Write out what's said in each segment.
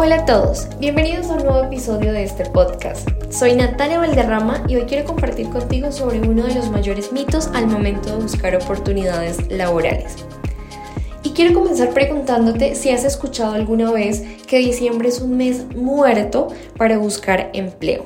Hola a todos, bienvenidos a un nuevo episodio de este podcast. Soy Natalia Valderrama y hoy quiero compartir contigo sobre uno de los mayores mitos al momento de buscar oportunidades laborales. Y quiero comenzar preguntándote si has escuchado alguna vez que diciembre es un mes muerto para buscar empleo.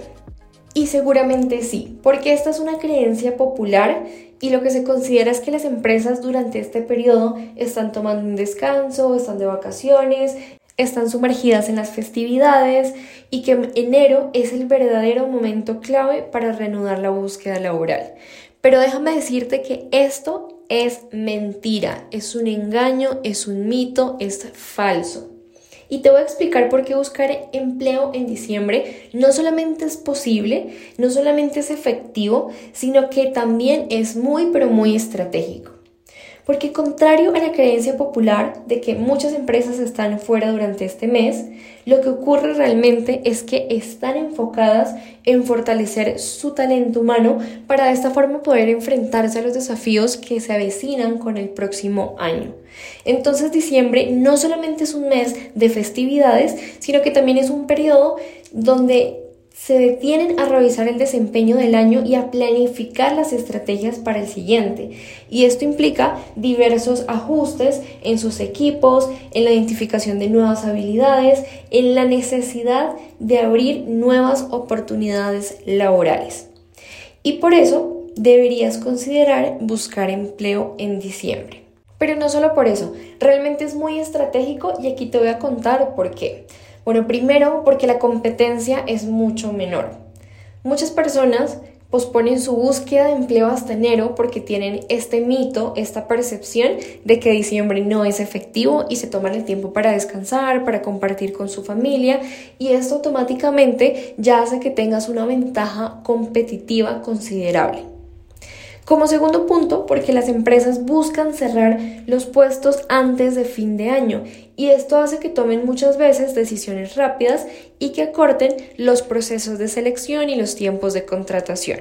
Y seguramente sí, porque esta es una creencia popular y lo que se considera es que las empresas durante este periodo están tomando un descanso, están de vacaciones están sumergidas en las festividades y que enero es el verdadero momento clave para reanudar la búsqueda laboral. Pero déjame decirte que esto es mentira, es un engaño, es un mito, es falso. Y te voy a explicar por qué buscar empleo en diciembre no solamente es posible, no solamente es efectivo, sino que también es muy, pero muy estratégico. Porque contrario a la creencia popular de que muchas empresas están fuera durante este mes, lo que ocurre realmente es que están enfocadas en fortalecer su talento humano para de esta forma poder enfrentarse a los desafíos que se avecinan con el próximo año. Entonces diciembre no solamente es un mes de festividades, sino que también es un periodo donde se detienen a revisar el desempeño del año y a planificar las estrategias para el siguiente. Y esto implica diversos ajustes en sus equipos, en la identificación de nuevas habilidades, en la necesidad de abrir nuevas oportunidades laborales. Y por eso deberías considerar buscar empleo en diciembre. Pero no solo por eso, realmente es muy estratégico y aquí te voy a contar por qué. Bueno, primero porque la competencia es mucho menor. Muchas personas posponen su búsqueda de empleo hasta enero porque tienen este mito, esta percepción de que diciembre no es efectivo y se toman el tiempo para descansar, para compartir con su familia y esto automáticamente ya hace que tengas una ventaja competitiva considerable. Como segundo punto, porque las empresas buscan cerrar los puestos antes de fin de año y esto hace que tomen muchas veces decisiones rápidas y que acorten los procesos de selección y los tiempos de contratación.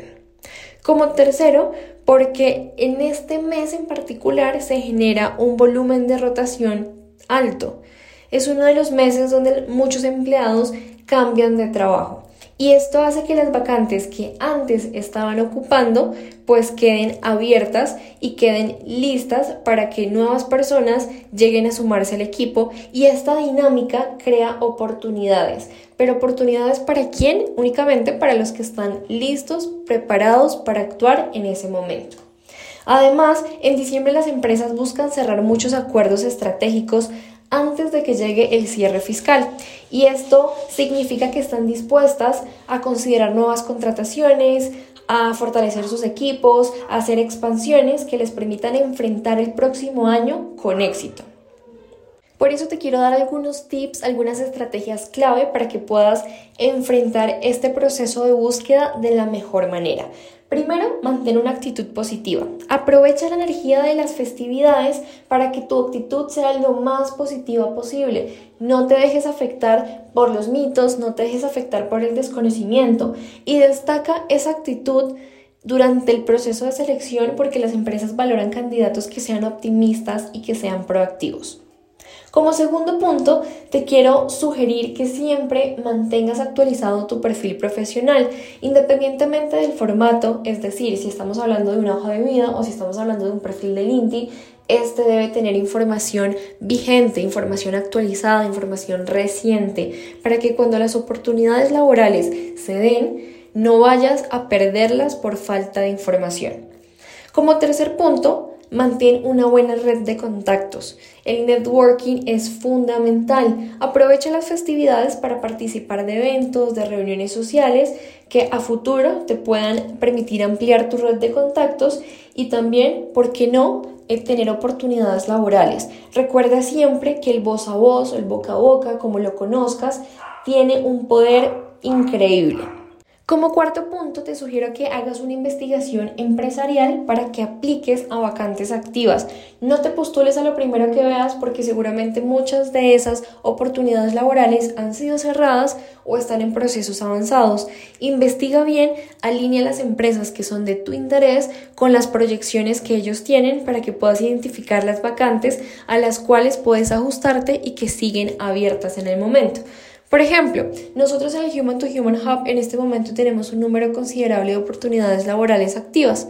Como tercero, porque en este mes en particular se genera un volumen de rotación alto. Es uno de los meses donde muchos empleados cambian de trabajo y esto hace que las vacantes que antes estaban ocupando pues queden abiertas y queden listas para que nuevas personas lleguen a sumarse al equipo y esta dinámica crea oportunidades. Pero oportunidades para quién? Únicamente para los que están listos, preparados para actuar en ese momento. Además, en diciembre las empresas buscan cerrar muchos acuerdos estratégicos antes de que llegue el cierre fiscal. Y esto significa que están dispuestas a considerar nuevas contrataciones, a fortalecer sus equipos, a hacer expansiones que les permitan enfrentar el próximo año con éxito. Por eso te quiero dar algunos tips, algunas estrategias clave para que puedas enfrentar este proceso de búsqueda de la mejor manera. Primero, mantén una actitud positiva. Aprovecha la energía de las festividades para que tu actitud sea lo más positiva posible. No te dejes afectar por los mitos, no te dejes afectar por el desconocimiento y destaca esa actitud durante el proceso de selección porque las empresas valoran candidatos que sean optimistas y que sean proactivos. Como segundo punto, te quiero sugerir que siempre mantengas actualizado tu perfil profesional, independientemente del formato, es decir, si estamos hablando de una hoja de vida o si estamos hablando de un perfil de LinkedIn, este debe tener información vigente, información actualizada, información reciente, para que cuando las oportunidades laborales se den, no vayas a perderlas por falta de información. Como tercer punto, Mantén una buena red de contactos. El networking es fundamental. Aprovecha las festividades para participar de eventos, de reuniones sociales que a futuro te puedan permitir ampliar tu red de contactos y también, ¿por qué no?, eh, tener oportunidades laborales. Recuerda siempre que el voz a voz, el boca a boca, como lo conozcas, tiene un poder increíble. Como cuarto punto, te sugiero que hagas una investigación empresarial para que apliques a vacantes activas. No te postules a lo primero que veas porque seguramente muchas de esas oportunidades laborales han sido cerradas o están en procesos avanzados. Investiga bien, alinea las empresas que son de tu interés con las proyecciones que ellos tienen para que puedas identificar las vacantes a las cuales puedes ajustarte y que siguen abiertas en el momento. Por ejemplo, nosotros en el Human to Human Hub en este momento tenemos un número considerable de oportunidades laborales activas.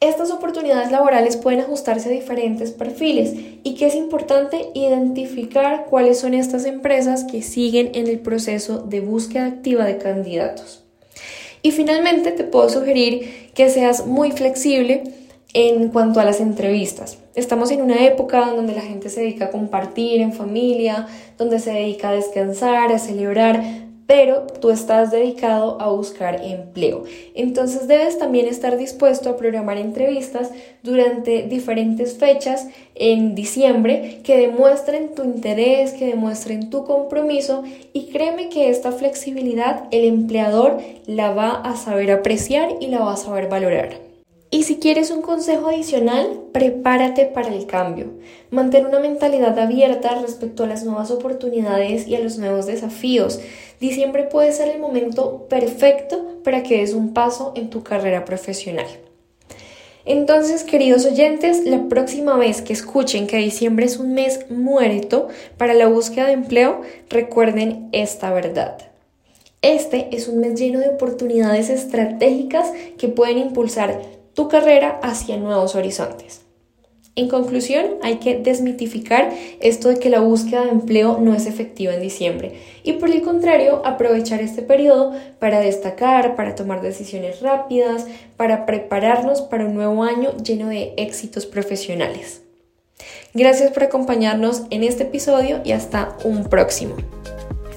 Estas oportunidades laborales pueden ajustarse a diferentes perfiles y que es importante identificar cuáles son estas empresas que siguen en el proceso de búsqueda activa de candidatos. Y finalmente te puedo sugerir que seas muy flexible en cuanto a las entrevistas. Estamos en una época donde la gente se dedica a compartir en familia, donde se dedica a descansar, a celebrar, pero tú estás dedicado a buscar empleo. Entonces debes también estar dispuesto a programar entrevistas durante diferentes fechas en diciembre que demuestren tu interés, que demuestren tu compromiso y créeme que esta flexibilidad el empleador la va a saber apreciar y la va a saber valorar. Y si quieres un consejo adicional, prepárate para el cambio. Mantén una mentalidad abierta respecto a las nuevas oportunidades y a los nuevos desafíos. Diciembre puede ser el momento perfecto para que des un paso en tu carrera profesional. Entonces, queridos oyentes, la próxima vez que escuchen que diciembre es un mes muerto para la búsqueda de empleo, recuerden esta verdad. Este es un mes lleno de oportunidades estratégicas que pueden impulsar tu carrera hacia nuevos horizontes. En conclusión, hay que desmitificar esto de que la búsqueda de empleo no es efectiva en diciembre y por el contrario, aprovechar este periodo para destacar, para tomar decisiones rápidas, para prepararnos para un nuevo año lleno de éxitos profesionales. Gracias por acompañarnos en este episodio y hasta un próximo.